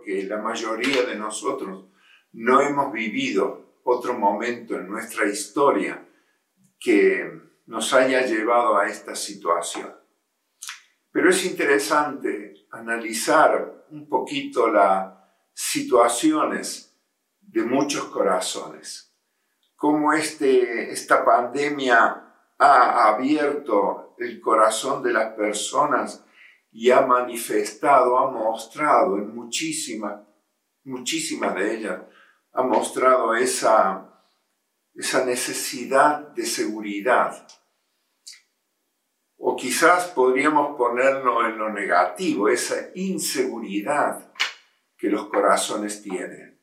creo que la mayoría de nosotros no hemos vivido otro momento en nuestra historia que nos haya llevado a esta situación. Pero es interesante analizar un poquito las situaciones de muchos corazones, cómo este, esta pandemia ha abierto el corazón de las personas y ha manifestado, ha mostrado en muchísimas, muchísimas de ellas, ha mostrado esa, esa necesidad de seguridad. O quizás podríamos ponerlo en lo negativo, esa inseguridad que los corazones tienen.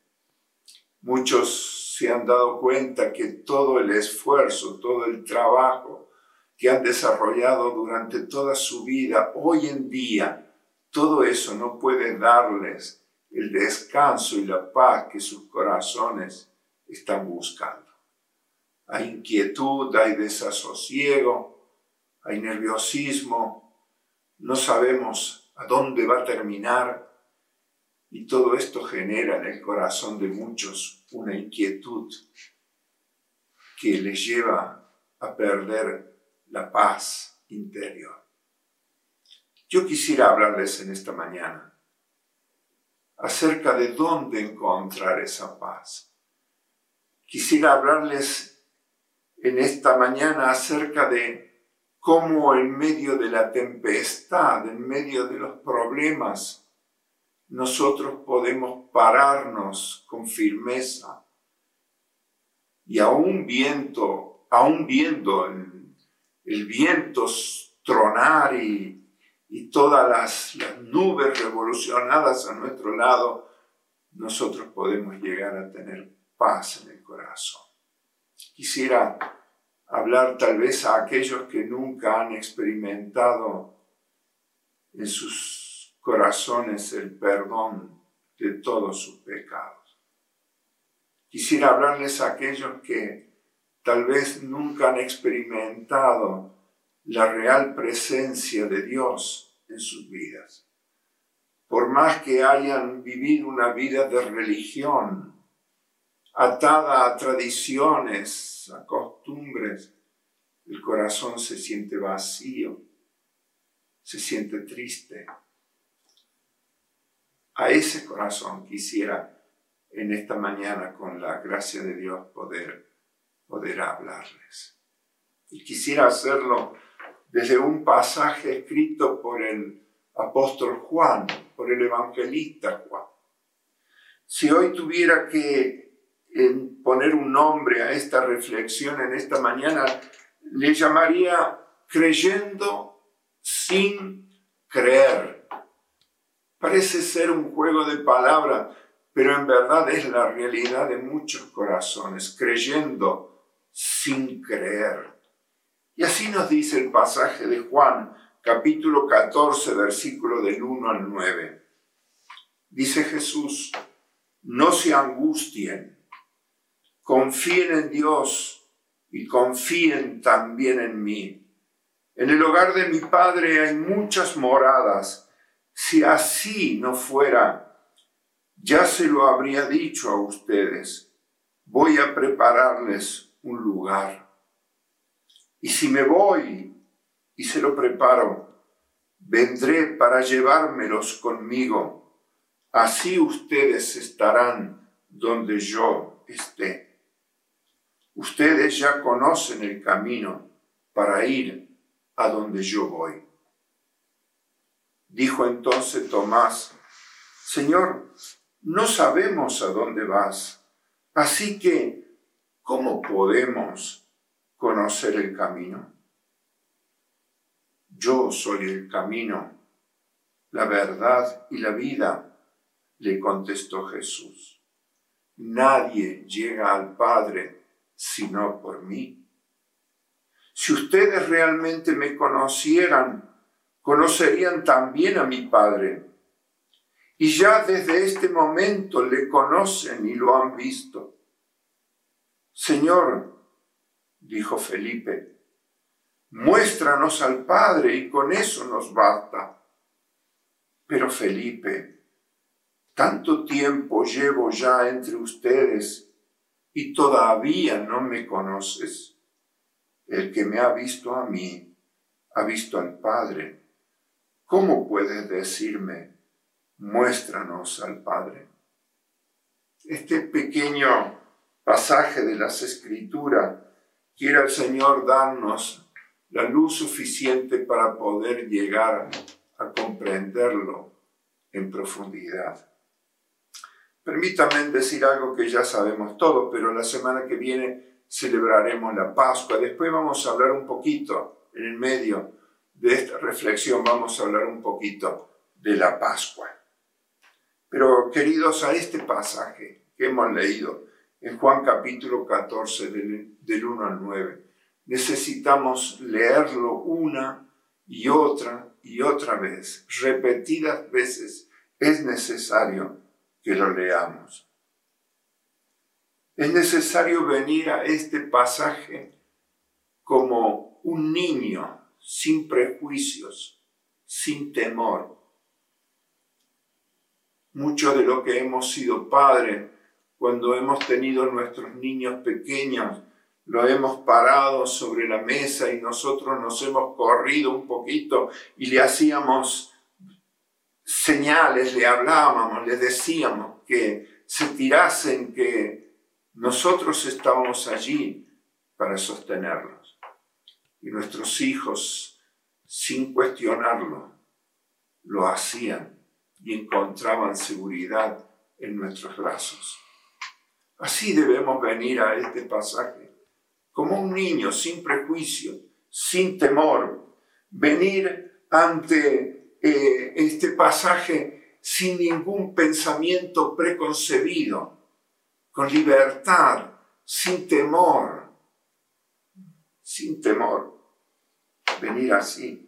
Muchos se han dado cuenta que todo el esfuerzo, todo el trabajo que han desarrollado durante toda su vida, hoy en día, todo eso no puede darles el descanso y la paz que sus corazones están buscando. Hay inquietud, hay desasosiego, hay nerviosismo, no sabemos a dónde va a terminar y todo esto genera en el corazón de muchos una inquietud que les lleva a perder la paz interior. Yo quisiera hablarles en esta mañana acerca de dónde encontrar esa paz. Quisiera hablarles en esta mañana acerca de cómo en medio de la tempestad, en medio de los problemas, nosotros podemos pararnos con firmeza y aún viento, aún viendo el, el viento tronar y y todas las, nubes revolucionadas a nuestro lado, nosotros podemos llegar a tener paz en el corazón. Quisiera hablar tal vez a aquellos que nunca han experimentado en sus corazones el perdón de todos sus pecados. Quisiera hablarles a aquellos que tal vez nunca han experimentado la real presencia de Dios en sus vidas. Por más que hayan vivido una vida de religión, atada a tradiciones, a costumbres, el corazón se siente vacío, se siente triste. A ese corazón quisiera en esta mañana, con la gracia de Dios, poder, poder hablarles. Y quisiera hacerlo desde un pasaje escrito por el apóstol Juan, por el evangelista Juan. Si hoy tuviera que poner un nombre a esta reflexión en esta mañana, le llamaría creyendo sin creer. Parece ser un juego de palabras, pero en verdad es la realidad de muchos corazones, creyendo sin creer. Y así nos dice el pasaje de Juan, capítulo 14, versículo del 1 al 9. Dice Jesús, no se angustien, confíen en Dios y confíen también en mí. En el hogar de mi Padre hay muchas moradas. Si así no fuera, ya se lo habría dicho a ustedes. Voy a prepararles un lugar. Y si me voy y se lo preparo, vendré para llevármelos conmigo. Así ustedes estarán donde yo esté. Ustedes ya conocen el camino para ir a donde yo voy. Dijo entonces Tomás, Señor, no sabemos a dónde vas, así que, ¿cómo podemos conocer el camino. Yo soy el camino, la verdad y la vida, le contestó Jesús. Nadie llega al Padre sino por mí. Si ustedes realmente me conocieran, conocerían también a mi Padre. Y ya desde este momento le conocen y lo han visto. Señor, dijo Felipe, muéstranos al Padre y con eso nos basta. Pero Felipe tanto tiempo llevo ya entre ustedes y todavía no me conoces. El que me ha visto a mí, ha visto al Padre. ¿Cómo puedes decirme, muéstranos al Padre? Este pequeño pasaje de las Escrituras quiere el Señor darnos la luz suficiente para poder llegar a comprenderlo en profundidad. Permítanme decir algo que ya sabemos todo, pero la semana que viene celebraremos la Pascua. Después vamos a hablar un poquito, en el medio de esta reflexión, vamos a hablar un poquito de la Pascua. Pero queridos, a este pasaje que hemos leído en Juan capítulo 14 del, del 1 al 9, necesitamos leerlo una y otra y otra vez, repetidas veces, es necesario que lo leamos. Es necesario venir a este pasaje como un niño sin prejuicios, sin temor. Mucho de lo que hemos sido padres cuando hemos tenido nuestros niños pequeños, lo hemos parado sobre la mesa y nosotros nos hemos corrido un poquito y le hacíamos señales, le hablábamos, le decíamos que se tirasen, que nosotros estábamos allí para sostenerlos. Y nuestros hijos, sin cuestionarlo, lo hacían y encontraban seguridad en nuestros brazos. Así debemos venir a este pasaje como un niño, sin prejuicio, sin temor, venir ante eh, este pasaje sin ningún pensamiento preconcebido, con libertad, sin temor, sin temor, venir así.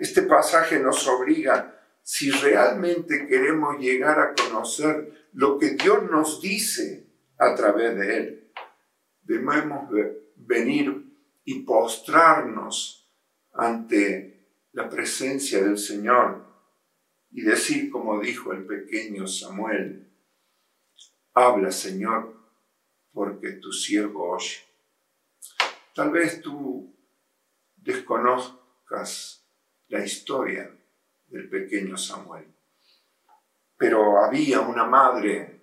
Este pasaje nos obliga, si realmente queremos llegar a conocer lo que Dios nos dice a través de Él, debemos venir y postrarnos ante la presencia del Señor y decir como dijo el pequeño Samuel, habla Señor, porque tu siervo oye. Tal vez tú desconozcas la historia del pequeño Samuel, pero había una madre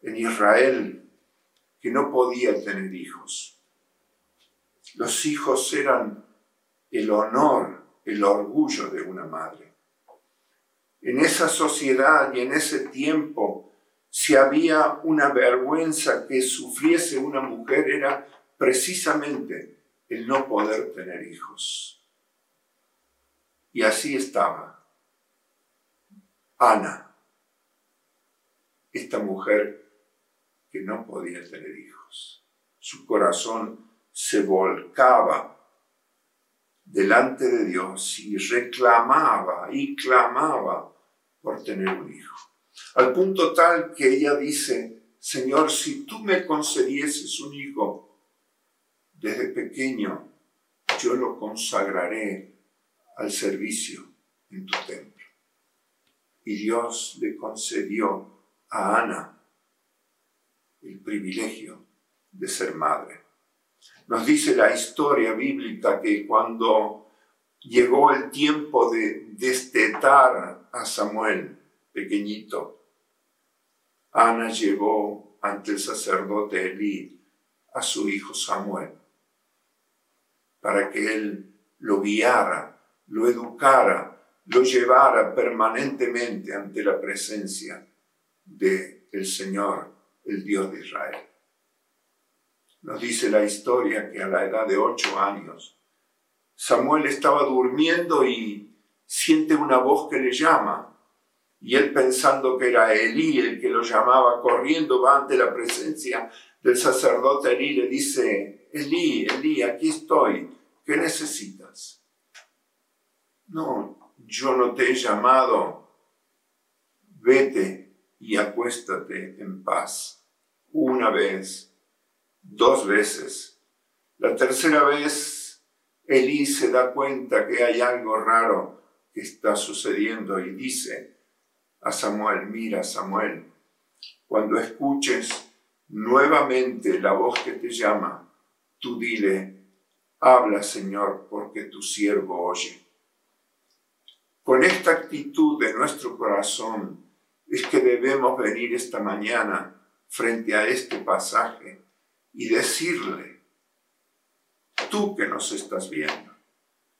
en Israel que no podía tener hijos. Los hijos eran el honor, el orgullo de una madre. En esa sociedad y en ese tiempo, si había una vergüenza que sufriese una mujer, era precisamente el no poder tener hijos. Y así estaba Ana, esta mujer que no podía tener hijos. Su corazón se volcaba delante de Dios y reclamaba y clamaba por tener un hijo. Al punto tal que ella dice, Señor, si tú me concedieses un hijo desde pequeño, yo lo consagraré al servicio en tu templo. Y Dios le concedió a Ana el privilegio de ser madre. Nos dice la historia bíblica que cuando llegó el tiempo de destetar a Samuel, pequeñito, Ana llevó ante el sacerdote Elí a su hijo Samuel para que él lo guiara, lo educara, lo llevara permanentemente ante la presencia del el Señor el Dios de Israel. Nos dice la historia que a la edad de ocho años, Samuel estaba durmiendo y siente una voz que le llama. Y él pensando que era Elí el que lo llamaba, corriendo va ante la presencia del sacerdote Elí, le dice, Elí, Elí, aquí estoy, ¿qué necesitas? No, yo no te he llamado, vete y acuéstate en paz una vez, dos veces. La tercera vez, Elí se da cuenta que hay algo raro que está sucediendo y dice, a Samuel, mira Samuel, cuando escuches nuevamente la voz que te llama, tú dile, habla Señor, porque tu siervo oye. Con esta actitud de nuestro corazón es que debemos venir esta mañana frente a este pasaje y decirle, tú que nos estás viendo,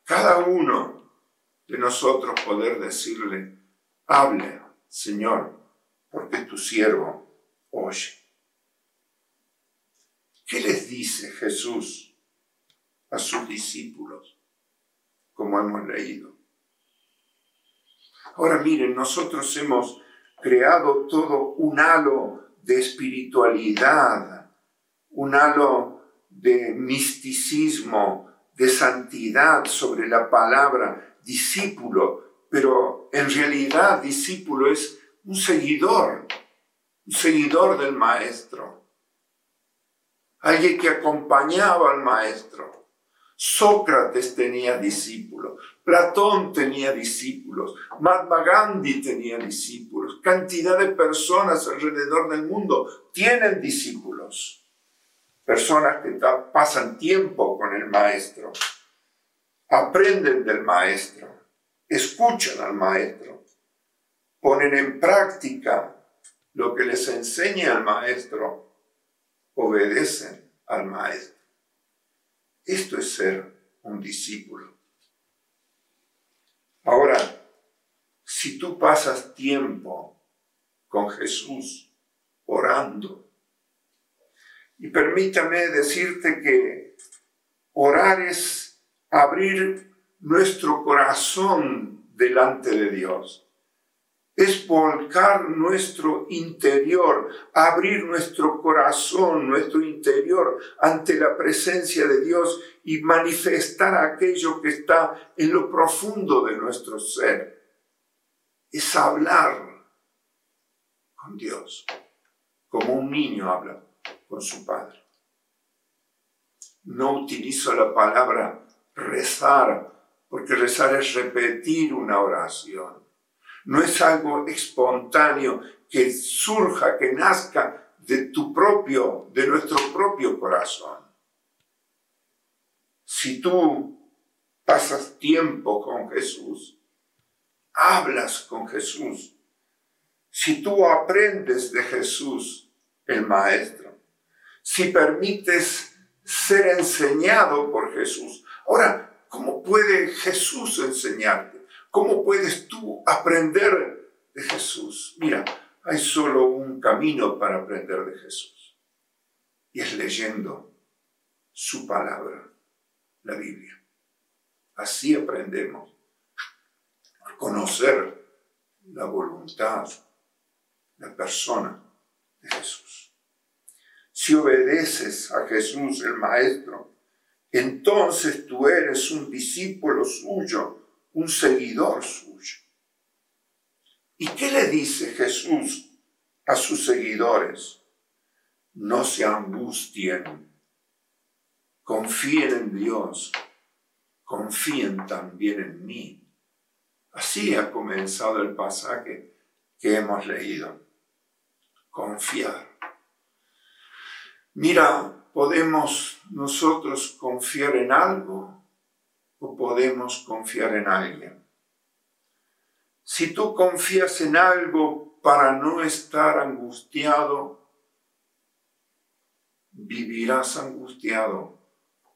cada uno de nosotros poder decirle, hable, Señor, porque tu siervo oye. ¿Qué les dice Jesús a sus discípulos? Como hemos leído. Ahora miren, nosotros hemos creado todo un halo de espiritualidad, un halo de misticismo, de santidad sobre la palabra discípulo, pero en realidad discípulo es un seguidor, un seguidor del maestro, alguien que acompañaba al maestro. Sócrates tenía discípulos, Platón tenía discípulos, Mahatma Gandhi tenía discípulos, cantidad de personas alrededor del mundo tienen discípulos, personas que pasan tiempo con el maestro, aprenden del maestro, escuchan al maestro, ponen en práctica lo que les enseña el maestro, obedecen al maestro. Esto es ser un discípulo. Ahora, si tú pasas tiempo con Jesús orando, y permítame decirte que orar es abrir nuestro corazón delante de Dios es volcar nuestro interior, abrir nuestro corazón, nuestro interior ante la presencia de Dios y manifestar aquello que está en lo profundo de nuestro ser. Es hablar con Dios, como un niño habla con su padre. No utilizo la palabra rezar, porque rezar es repetir una oración no es algo espontáneo que surja, que nazca de tu propio, de nuestro propio corazón. Si tú pasas tiempo con Jesús, hablas con Jesús, si tú aprendes de Jesús, el Maestro, si permites ser enseñado por Jesús. Ahora, ¿cómo puede Jesús enseñarte? ¿Cómo puedes tú aprender de Jesús? Mira, hay solo un camino para aprender de Jesús. Y es leyendo su palabra, la Biblia. Así aprendemos a conocer la voluntad, la persona de Jesús. Si obedeces a Jesús el Maestro, entonces tú eres un discípulo suyo un seguidor suyo. ¿Y qué le dice Jesús a sus seguidores? No se angustien, confíen en Dios, confíen también en mí. Así ha comenzado el pasaje que hemos leído. Confiar. Mira, podemos nosotros confiar en algo o podemos confiar en alguien. Si tú confías en algo para no estar angustiado, vivirás angustiado,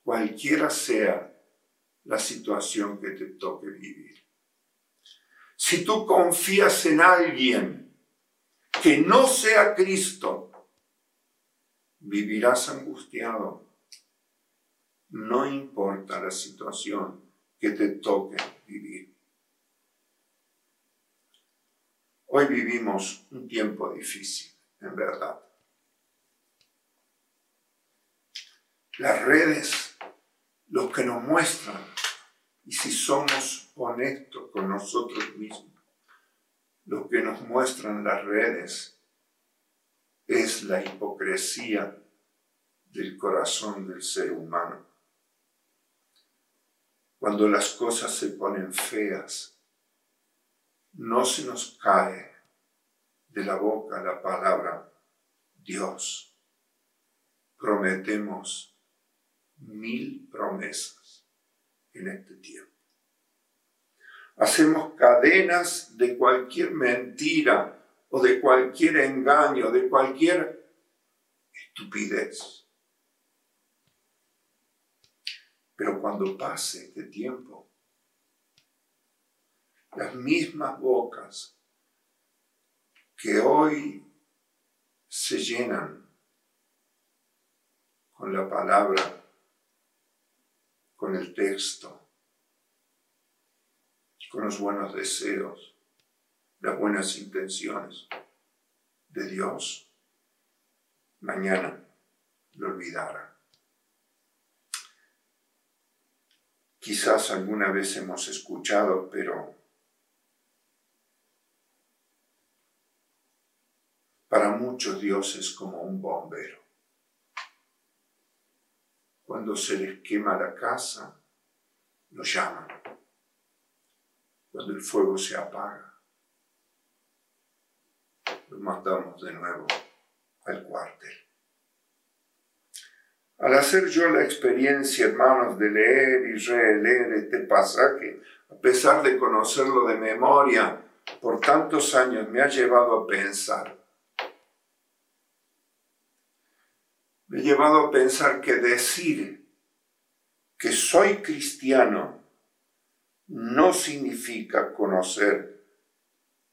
cualquiera sea la situación que te toque vivir. Si tú confías en alguien que no sea Cristo, vivirás angustiado no importa la situación que te toque vivir. Hoy vivimos un tiempo difícil, en verdad. Las redes, lo que nos muestran, y si somos honestos con nosotros mismos, lo que nos muestran las redes es la hipocresía del corazón del ser humano cuando las cosas se ponen feas, no se nos cae de la boca la palabra Dios. Prometemos mil promesas en este tiempo. Hacemos cadenas de cualquier mentira o de cualquier engaño, de cualquier estupidez. Pero cuando pase este tiempo, las mismas bocas que hoy se llenan con la palabra, con el texto, con los buenos deseos, las buenas intenciones de Dios, mañana lo olvidara. Quizás alguna vez hemos escuchado, pero para muchos Dios es como un bombero. Cuando se les quema la casa, lo llaman. Cuando el fuego se apaga, lo mandamos de nuevo al cuartel. Al hacer yo la experiencia, hermanos, de leer y releer este pasaje, a pesar de conocerlo de memoria por tantos años, me ha llevado a pensar me ha llevado a pensar que decir que soy cristiano no significa conocer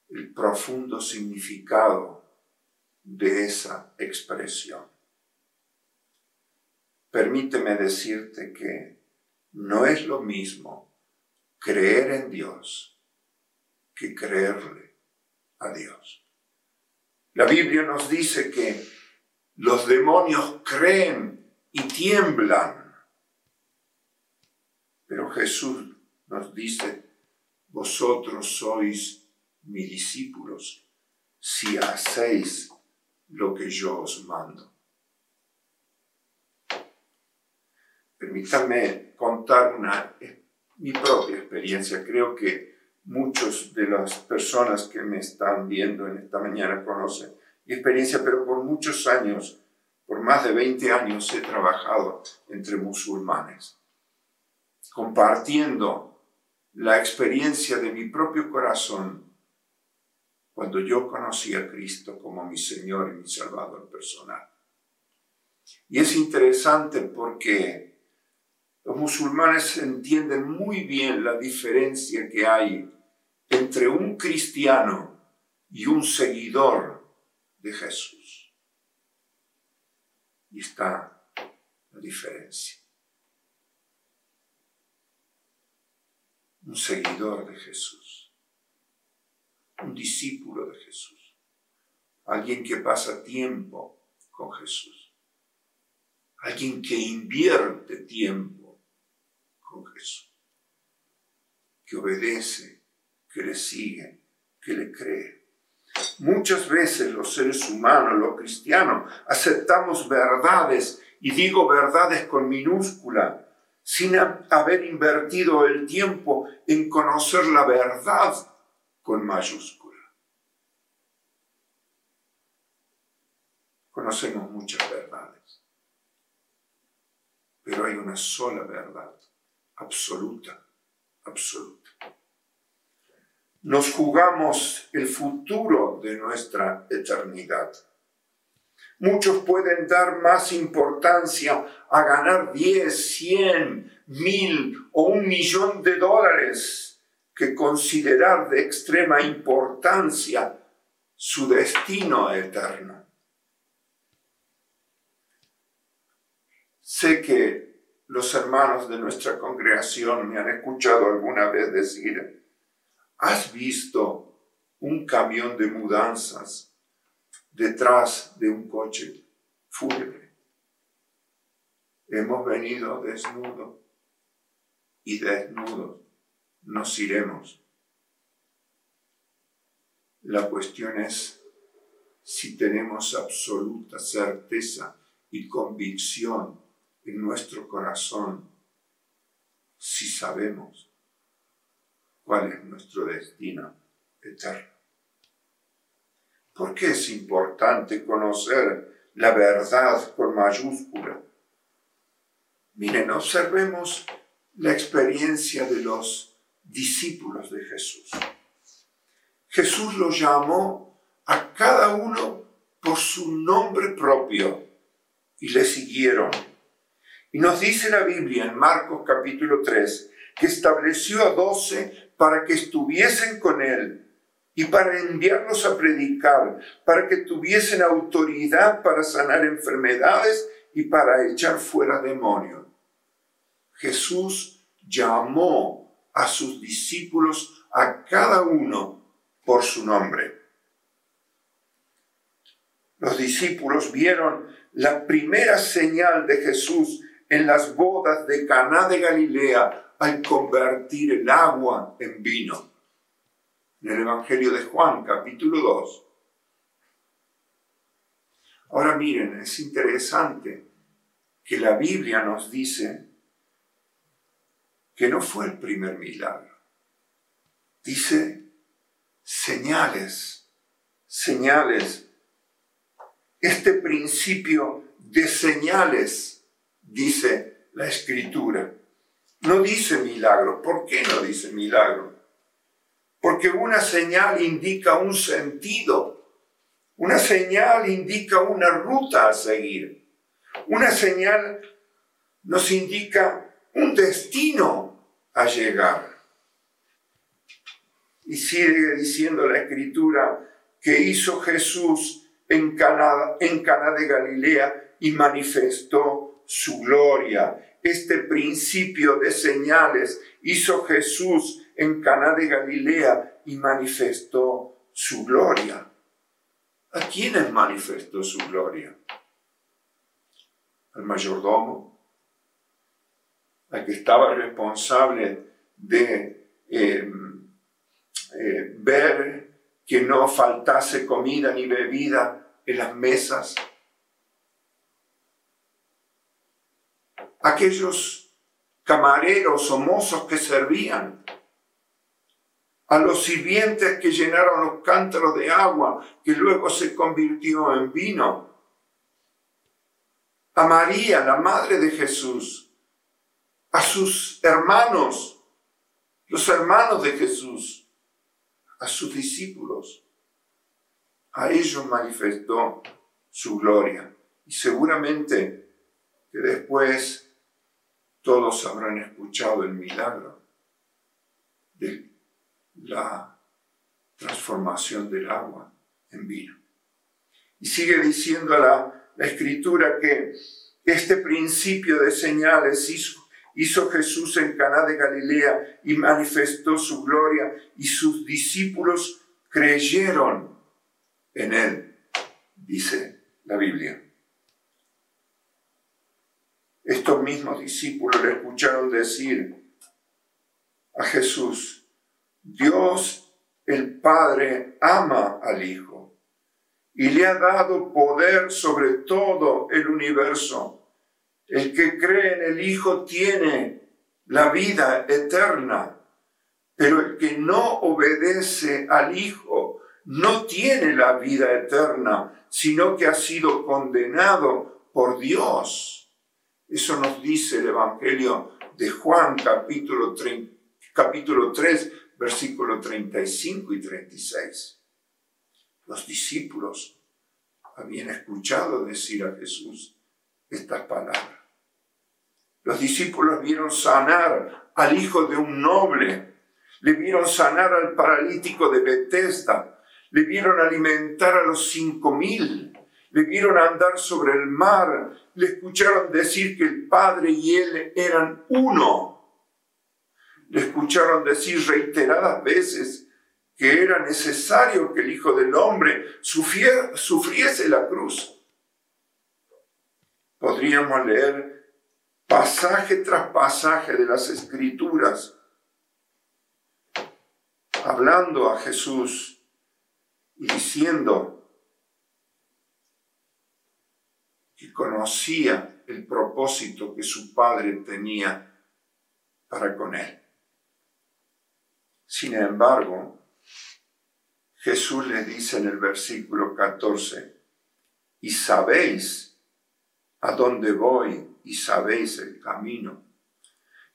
el profundo significado de esa expresión. Permíteme decirte que no es lo mismo creer en Dios que creerle a Dios. La Biblia nos dice que los demonios creen y tiemblan. Pero Jesús nos dice, vosotros sois mis discípulos si hacéis lo que yo os mando. Permítanme contar una, mi propia experiencia. Creo que muchos de las personas que me están viendo en esta mañana conocen experiencia, pero por muchos años, por más de 20 años, he trabajado entre musulmanes, compartiendo la experiencia de mi propio corazón cuando yo conocí a Cristo como mi Señor y mi Salvador personal. Y es interesante porque los musulmanes entienden muy bien la diferencia que hay entre un cristiano y un seguidor de Jesús. Y está la diferencia. Un seguidor de Jesús, un discípulo de Jesús, alguien que pasa tiempo con Jesús, alguien que invierte tiempo Que obedece, que le sigue, que le cree. Muchas veces los seres humanos, los cristianos, aceptamos verdades, y digo verdades con minúscula, sin haber invertido el tiempo en conocer la verdad con mayúscula. Conocemos muchas verdades, pero hay una sola verdad, absoluta, absoluta nos jugamos el futuro de nuestra eternidad. Muchos pueden dar más importancia a ganar 10, 100, mil o un millón de dólares que considerar de extrema importancia su destino eterno. Sé que los hermanos de nuestra congregación me han escuchado alguna vez decir, ¿Has visto un camión de mudanzas detrás de un coche fúnebre? Hemos venido desnudos y desnudos nos iremos. La cuestión es si tenemos absoluta certeza y convicción nuestro corazón, si sabemos cuál es nuestro destino eterno. ¿Por qué es importante conocer la verdad con mayúscula? Miren, observemos la experiencia de los discípulos de Jesús. Jesús los llamó a cada uno por su nombre propio y le siguieron. Y nos dice la Biblia en Marcos capítulo 3 que estableció a doce para que estuviesen con él y para enviarlos a predicar, para que tuviesen autoridad para sanar enfermedades y para echar fuera demonios. Jesús llamó a sus discípulos a cada uno por su nombre. Los discípulos vieron la primera señal de Jesús en las bodas de Caná de Galilea al convertir el agua en vino. En el Evangelio de Juan, capítulo 2. Ahora miren, es interesante que la Biblia nos dice que no fue el primer milagro. Dice señales, señales. Este principio de señales, dice la escritura. No dice milagro. ¿Por qué no dice milagro? Porque una señal indica un sentido. Una señal indica una ruta a seguir. Una señal nos indica un destino a llegar. Y sigue diciendo la escritura que hizo Jesús en Cana, en Cana de Galilea y manifestó su gloria. Este principio de señales hizo Jesús en Cana de Galilea y manifestó su gloria. ¿A quiénes manifestó su gloria? Al mayordomo, la que estaba responsable de eh, eh, ver que no faltase comida ni bebida en las mesas. Aquellos camareros o mozos que servían, a los sirvientes que llenaron los cántaros de agua que luego se convirtió en vino, a María, la madre de Jesús, a sus hermanos, los hermanos de Jesús, a sus discípulos. A ellos manifestó su gloria. Y seguramente que después todos habrán escuchado el milagro de la transformación del agua en vino. Y sigue diciendo la, la escritura que este principio de señales hizo hizo Jesús en Caná de Galilea y manifestó su gloria y sus discípulos creyeron en él, dice la Biblia. Estos mismos discípulos le escucharon decir a Jesús, Dios el Padre ama al Hijo y le ha dado poder sobre todo el universo el que cree en el Hijo tiene la vida eterna, pero el que no obedece al Hijo no tiene la vida eterna, sino que ha sido condenado por Dios. Eso nos dice el Evangelio de Juan capítulo, 3, capítulo 3, versículo 35 y 36. Los discípulos habían escuchado decir a Jesús estas palabras. Los discípulos vieron sanar al hijo de un noble, le vieron sanar al paralítico de Bethesda, le vieron alimentar a los cinco mil, le vieron andar sobre el mar, le escucharon decir que el Padre y él eran uno. Le escucharon decir reiteradas veces que era necesario que el Hijo del Hombre sufriese la cruz. Podríamos leer pasaje tras pasaje de las escrituras, hablando a Jesús y diciendo que conocía el propósito que su padre tenía para con él. Sin embargo, Jesús le dice en el versículo 14, y sabéis a dónde voy y sabéis el camino.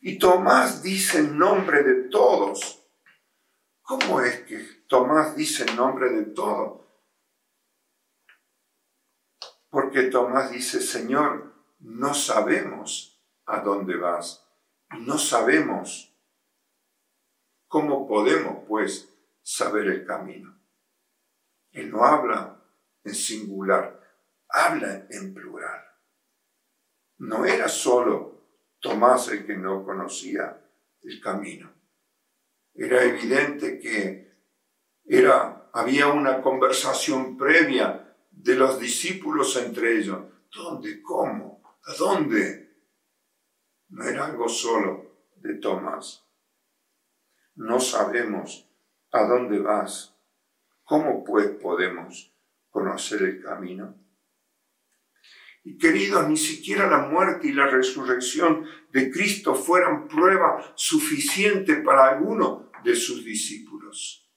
Y Tomás dice en nombre de todos. ¿Cómo es que Tomás dice en nombre de todos? Porque Tomás dice, Señor, no sabemos a dónde vas. No sabemos cómo podemos, pues, saber el camino. Él no habla en singular, habla en plural. No era solo Tomás el que no conocía el camino. Era evidente que era, había una conversación previa de los discípulos entre ellos. ¿Dónde? ¿Cómo? ¿A dónde? No era algo solo de Tomás. No sabemos a dónde vas. ¿Cómo pues podemos conocer el camino? Y queridos, ni siquiera la muerte y la resurrección de Cristo fueran prueba suficiente para alguno de sus discípulos.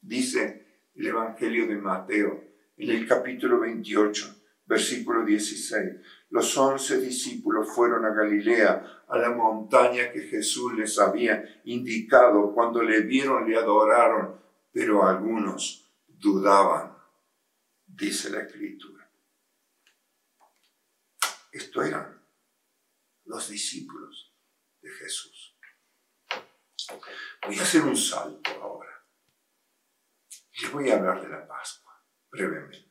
Dice el Evangelio de Mateo en el capítulo 28, versículo 16. Los once discípulos fueron a Galilea, a la montaña que Jesús les había indicado. Cuando le vieron, le adoraron, pero algunos dudaban, dice la Escritura. Esto eran los discípulos de Jesús. Voy a hacer un salto Les voy a hablar de la Pascua, brevemente.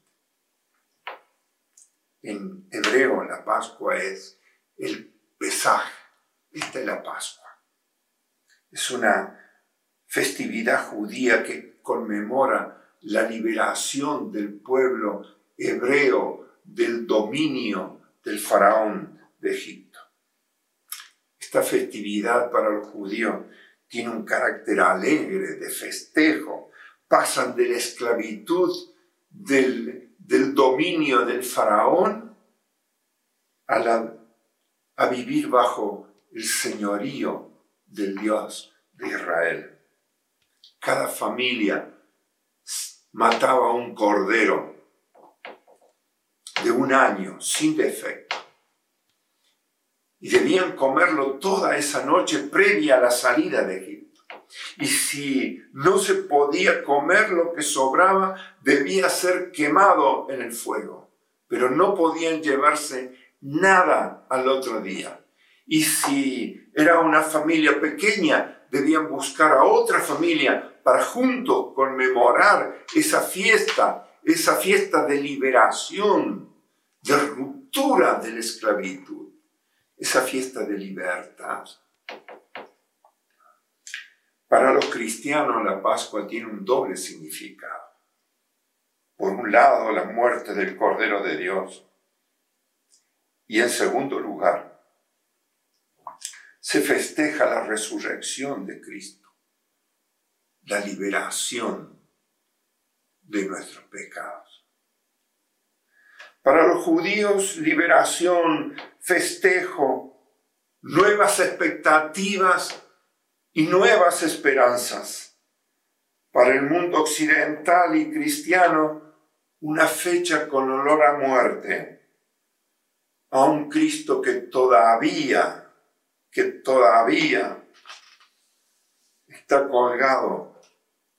En hebreo la Pascua es el pesaje. Esta es la Pascua. Es una festividad judía que conmemora la liberación del pueblo hebreo del dominio del faraón de Egipto. Esta festividad para los judíos tiene un carácter alegre, de festejo. Pasan de la esclavitud del, del dominio del faraón a, a vivir bajo el señorío del Dios de Israel. Cada familia mataba un cordero de un año sin defecto y debían comerlo toda esa noche previa a la salida de Egipto. Y si no se podía comer lo que sobraba, debía ser quemado en el fuego, pero no podían llevarse nada al otro día. Y si era una familia pequeña, debían buscar a otra familia para juntos conmemorar esa fiesta, esa fiesta de liberación, de ruptura de la esclavitud esa fiesta de libertad. Para los cristianos la Pascua tiene un doble significado. Por un lado, la muerte del Cordero de Dios. Y en segundo lugar, se festeja la resurrección de Cristo, la liberación de nuestros pecados. Para los judíos, liberación festejo, nuevas expectativas y nuevas esperanzas. Para el mundo occidental y cristiano, una fecha con olor a muerte, a un Cristo que todavía, que todavía está colgado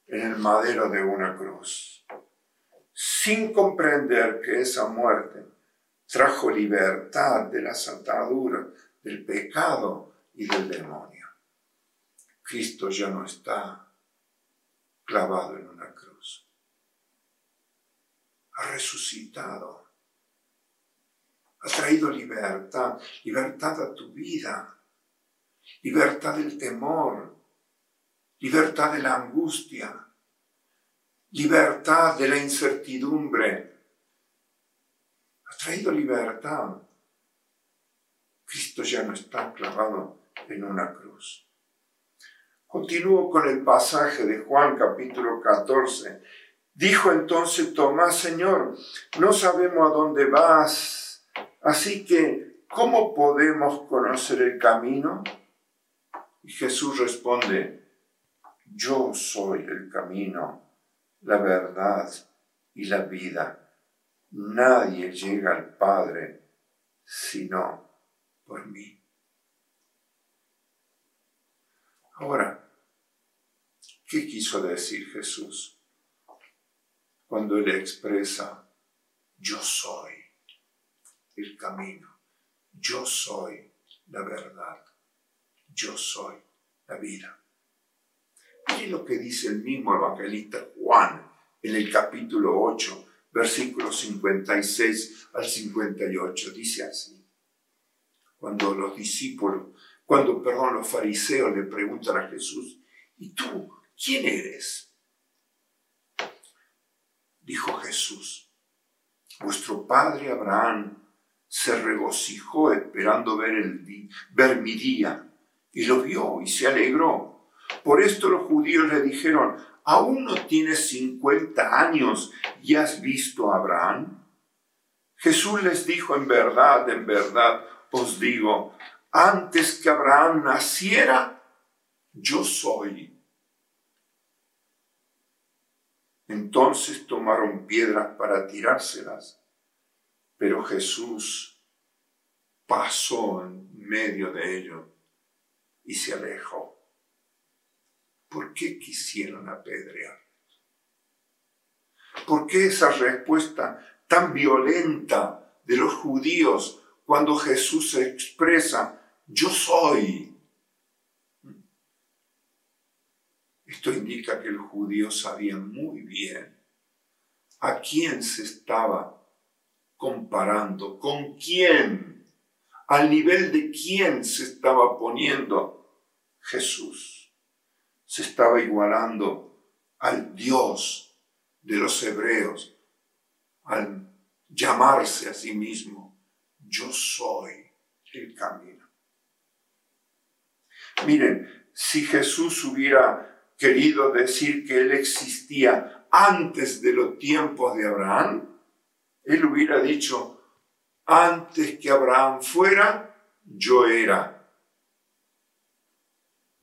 en el madero de una cruz, sin comprender que esa muerte trajo libertad de las ataduras del pecado y del demonio. Cristo ya no está clavado en una cruz. Ha resucitado. Ha traído libertad, libertad a tu vida, libertad del temor, libertad de la angustia, libertad de la incertidumbre, traído libertad. Cristo ya no está clavado en una cruz. Continúo con el pasaje de Juan capítulo 14. Dijo entonces Tomás, Señor, no sabemos a dónde vas, así que, ¿cómo podemos conocer el camino? Y Jesús responde, yo soy el camino, la verdad y la vida. Nadie llega al Padre sino por mí. Ahora, ¿qué quiso decir Jesús cuando él expresa, yo soy el camino, yo soy la verdad, yo soy la vida? Mire lo que dice el mismo evangelista Juan en el capítulo 8, versículos 56 al 58. Dice así. Cuando los discípulos, cuando, perdón, los fariseos le preguntan a Jesús, ¿y tú quién eres? Dijo Jesús, vuestro padre Abraham se regocijó esperando ver, el, ver mi día y lo vio y se alegró. Por esto los judíos le dijeron, ¿aún no tienes 50 años y has visto a Abraham? Jesús les dijo, en verdad, en verdad os digo, antes que Abraham naciera, yo soy. Entonces tomaron piedras para tirárselas, pero Jesús pasó en medio de ellos y se alejó. ¿Por qué quisieron apedrear? ¿Por qué esa respuesta tan violenta de los judíos cuando Jesús se expresa, yo soy? Esto indica que los judíos sabían muy bien a quién se estaba comparando, con quién, al nivel de quién se estaba poniendo Jesús se estaba igualando al Dios de los hebreos, al llamarse a sí mismo, yo soy el camino. Miren, si Jesús hubiera querido decir que Él existía antes de los tiempos de Abraham, Él hubiera dicho, antes que Abraham fuera, yo era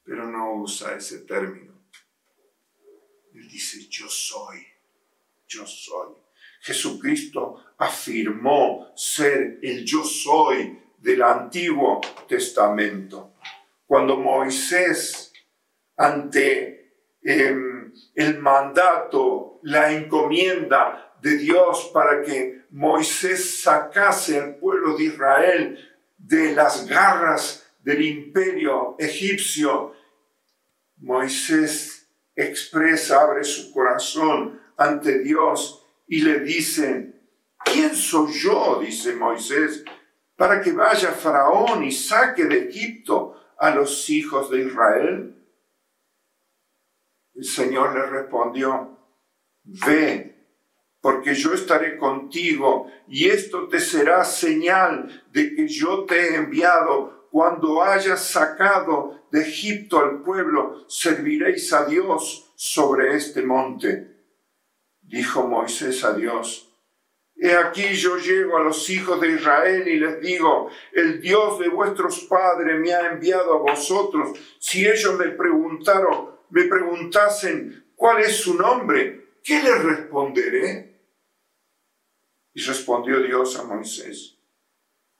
pero no usa ese término. Él dice, yo soy, yo soy. Jesucristo afirmó ser el yo soy del Antiguo Testamento. Cuando Moisés, ante em, el mandato, la encomienda de Dios para que Moisés sacase al pueblo de Israel de las garras del imperio egipcio Moisés expresa, abre su corazón ante Dios y le dice, ¿quién soy yo? dice Moisés, para que vaya Faraón y saque de Egipto a los hijos de Israel. El Señor le respondió, ve, porque yo estaré contigo y esto te será señal de que yo te he enviado cuando hayas sacado de Egipto al pueblo, serviréis a Dios sobre este monte. Dijo Moisés a Dios, He aquí yo llego a los hijos de Israel y les digo, el Dios de vuestros padres me ha enviado a vosotros. Si ellos me preguntaron, me preguntasen, ¿cuál es su nombre? ¿Qué les responderé? Y respondió Dios a Moisés,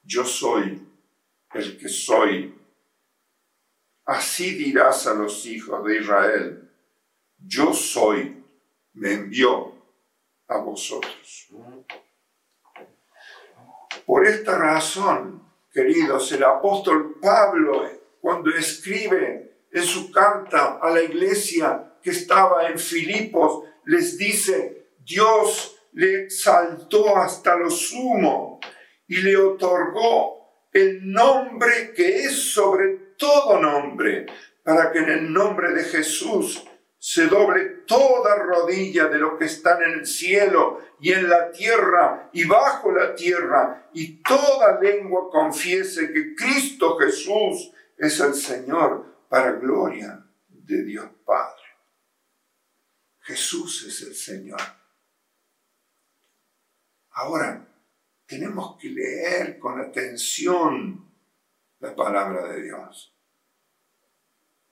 yo soy el que soy. Así dirás a los hijos de Israel, yo soy, me envió a vosotros. Por esta razón, queridos, el apóstol Pablo, cuando escribe en su carta a la iglesia que estaba en Filipos, les dice, Dios le exaltó hasta lo sumo y le otorgó el nombre que es sobre todo nombre, para que en el nombre de Jesús se doble toda rodilla de lo que están en el cielo y en la tierra y bajo la tierra, y toda lengua confiese que Cristo Jesús es el Señor para gloria de Dios Padre. Jesús es el Señor. Ahora, tenemos que leer con atención la palabra de Dios.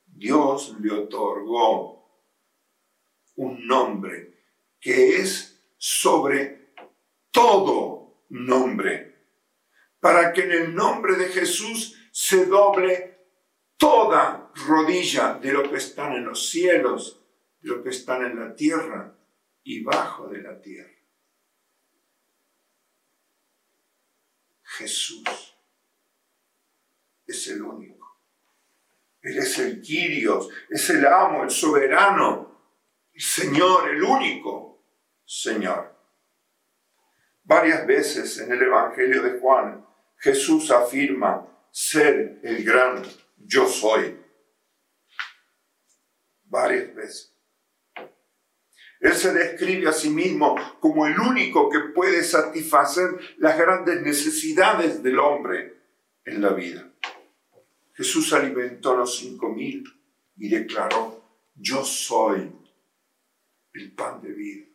Dios le otorgó un nombre que es sobre todo nombre, para que en el nombre de Jesús se doble toda rodilla de lo que están en los cielos, de lo que están en la tierra y bajo de la tierra. Jesús es el único. Él es el Quirios, es el amo, el soberano, Señor, el único Señor. Varias veces en el Evangelio de Juan, Jesús afirma ser el gran yo soy. Varias veces. Él se describe a sí mismo como el único que puede satisfacer las grandes necesidades del hombre en la vida. Jesús alimentó a los cinco mil y declaró, yo soy el pan de vida.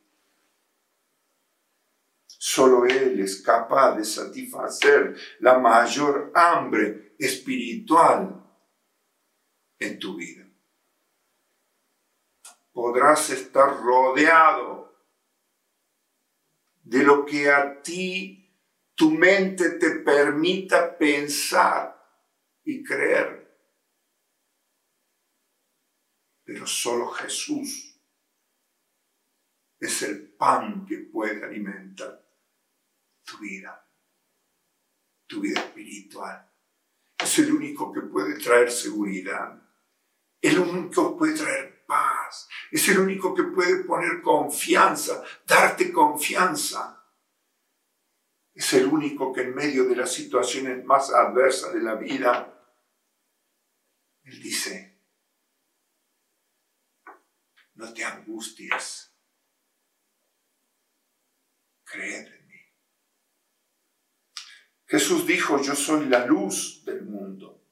Solo Él es capaz de satisfacer la mayor hambre espiritual en tu vida. Podrás estar rodeado de lo que a ti tu mente te permita pensar y creer. Pero solo Jesús es el pan que puede alimentar tu vida, tu vida espiritual. Es el único que puede traer seguridad. El único que puede traer paz. Es el único que puede poner confianza, darte confianza. Es el único que en medio de las situaciones más adversas de la vida, Él dice, no te angusties, creed Jesús dijo, yo soy la luz del mundo.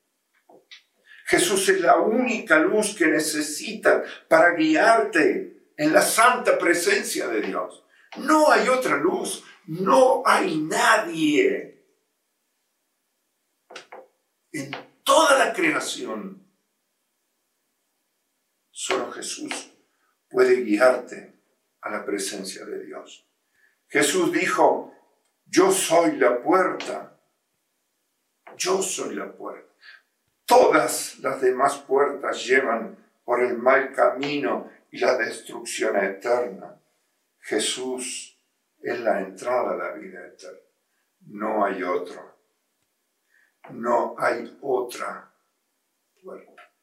Jesús es la única luz que necesitas para guiarte en la santa presencia de Dios. No hay otra luz, no hay nadie en toda la creación. Solo Jesús puede guiarte a la presencia de Dios. Jesús dijo, yo soy la puerta. Yo soy la puerta. Todas las demás puertas llevan por el mal camino y la destrucción eterna. Jesús es la entrada a la vida eterna. No hay otro. No hay otra puerta.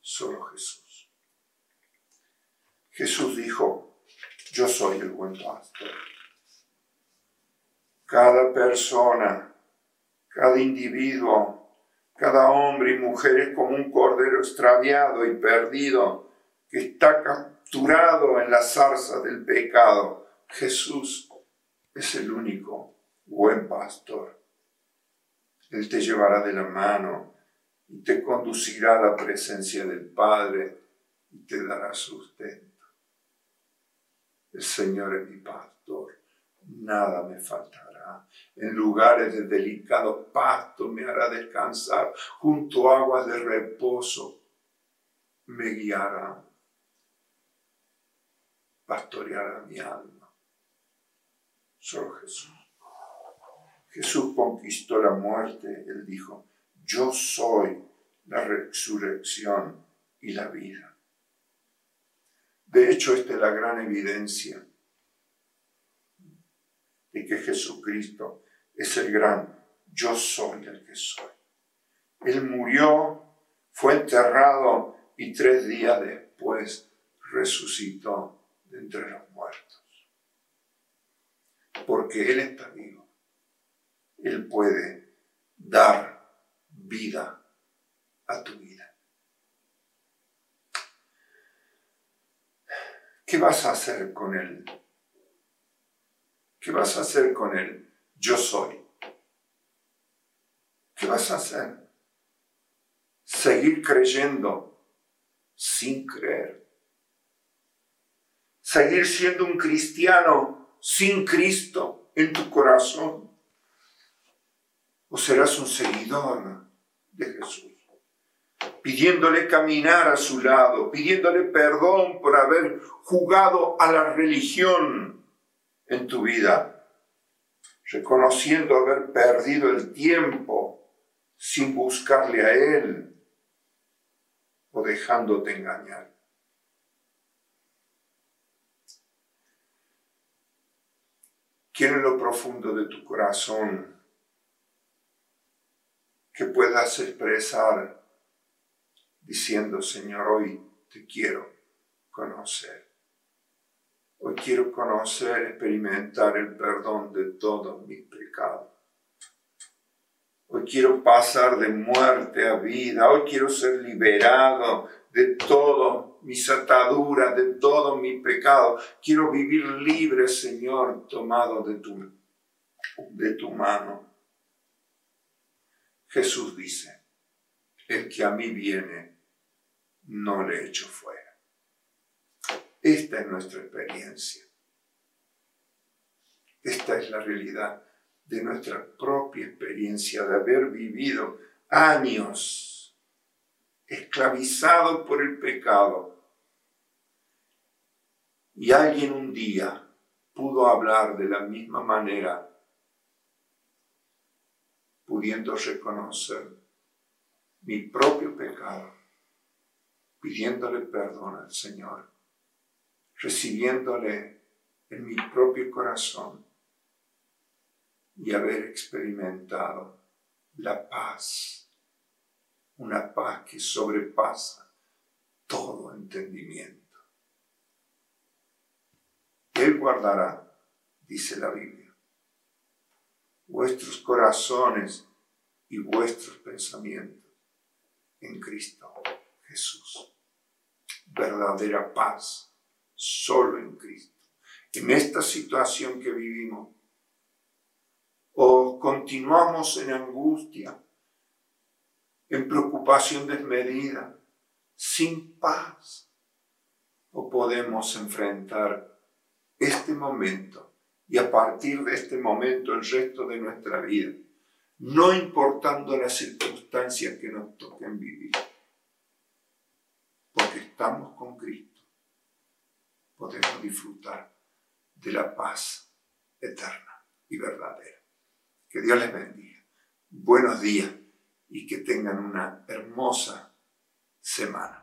Solo Jesús. Jesús dijo, yo soy el buen pastor cada persona, cada individuo, cada hombre y mujer es como un cordero extraviado y perdido que está capturado en la zarza del pecado. Jesús es el único buen pastor. Él te llevará de la mano y te conducirá a la presencia del Padre y te dará sustento. El Señor es mi pastor, nada me faltará. En lugares de delicado pasto me hará descansar, junto a aguas de reposo me guiará. Pastoreará mi alma. Solo Jesús. Jesús conquistó la muerte. Él dijo, yo soy la resurrección y la vida. De hecho, esta es la gran evidencia y que Jesucristo es el gran yo soy el que soy. Él murió, fue enterrado y tres días después resucitó de entre los muertos. Porque Él está vivo. Él puede dar vida a tu vida. ¿Qué vas a hacer con Él ¿Qué vas a hacer con él? Yo soy. ¿Qué vas a hacer? Seguir creyendo sin creer. Seguir siendo un cristiano sin Cristo en tu corazón. O serás un seguidor de Jesús. Pidiéndole caminar a su lado, pidiéndole perdón por haber jugado a la religión en tu vida, reconociendo haber perdido el tiempo sin buscarle a Él o dejándote engañar. Quiero en lo profundo de tu corazón que puedas expresar diciendo, Señor, hoy te quiero conocer. Hoy quiero conocer, experimentar el perdón de todos mis pecados. Hoy quiero pasar de muerte a vida. Hoy quiero ser liberado de todas mis ataduras, de todo mi pecado. Quiero vivir libre, Señor, tomado de tu, de tu mano. Jesús dice, el que a mí viene, no le echo fuera. Esta es nuestra experiencia. Esta es la realidad de nuestra propia experiencia de haber vivido años esclavizados por el pecado. Y alguien un día pudo hablar de la misma manera, pudiendo reconocer mi propio pecado, pidiéndole perdón al Señor, recibiéndole en mi propio corazón y haber experimentado la paz, una paz que sobrepasa todo entendimiento. Él guardará, dice la Biblia, vuestros corazones y vuestros pensamientos en Cristo Jesús. Verdadera paz solo en Cristo. En esta situación que vivimos, o continuamos en angustia, en preocupación desmedida, sin paz, o podemos enfrentar este momento y a partir de este momento el resto de nuestra vida, no importando las circunstancias que nos toquen vivir, estamos con Cristo, podemos disfrutar de la paz eterna y verdadera. Que Dios les bendiga. Buenos días y que tengan una hermosa semana.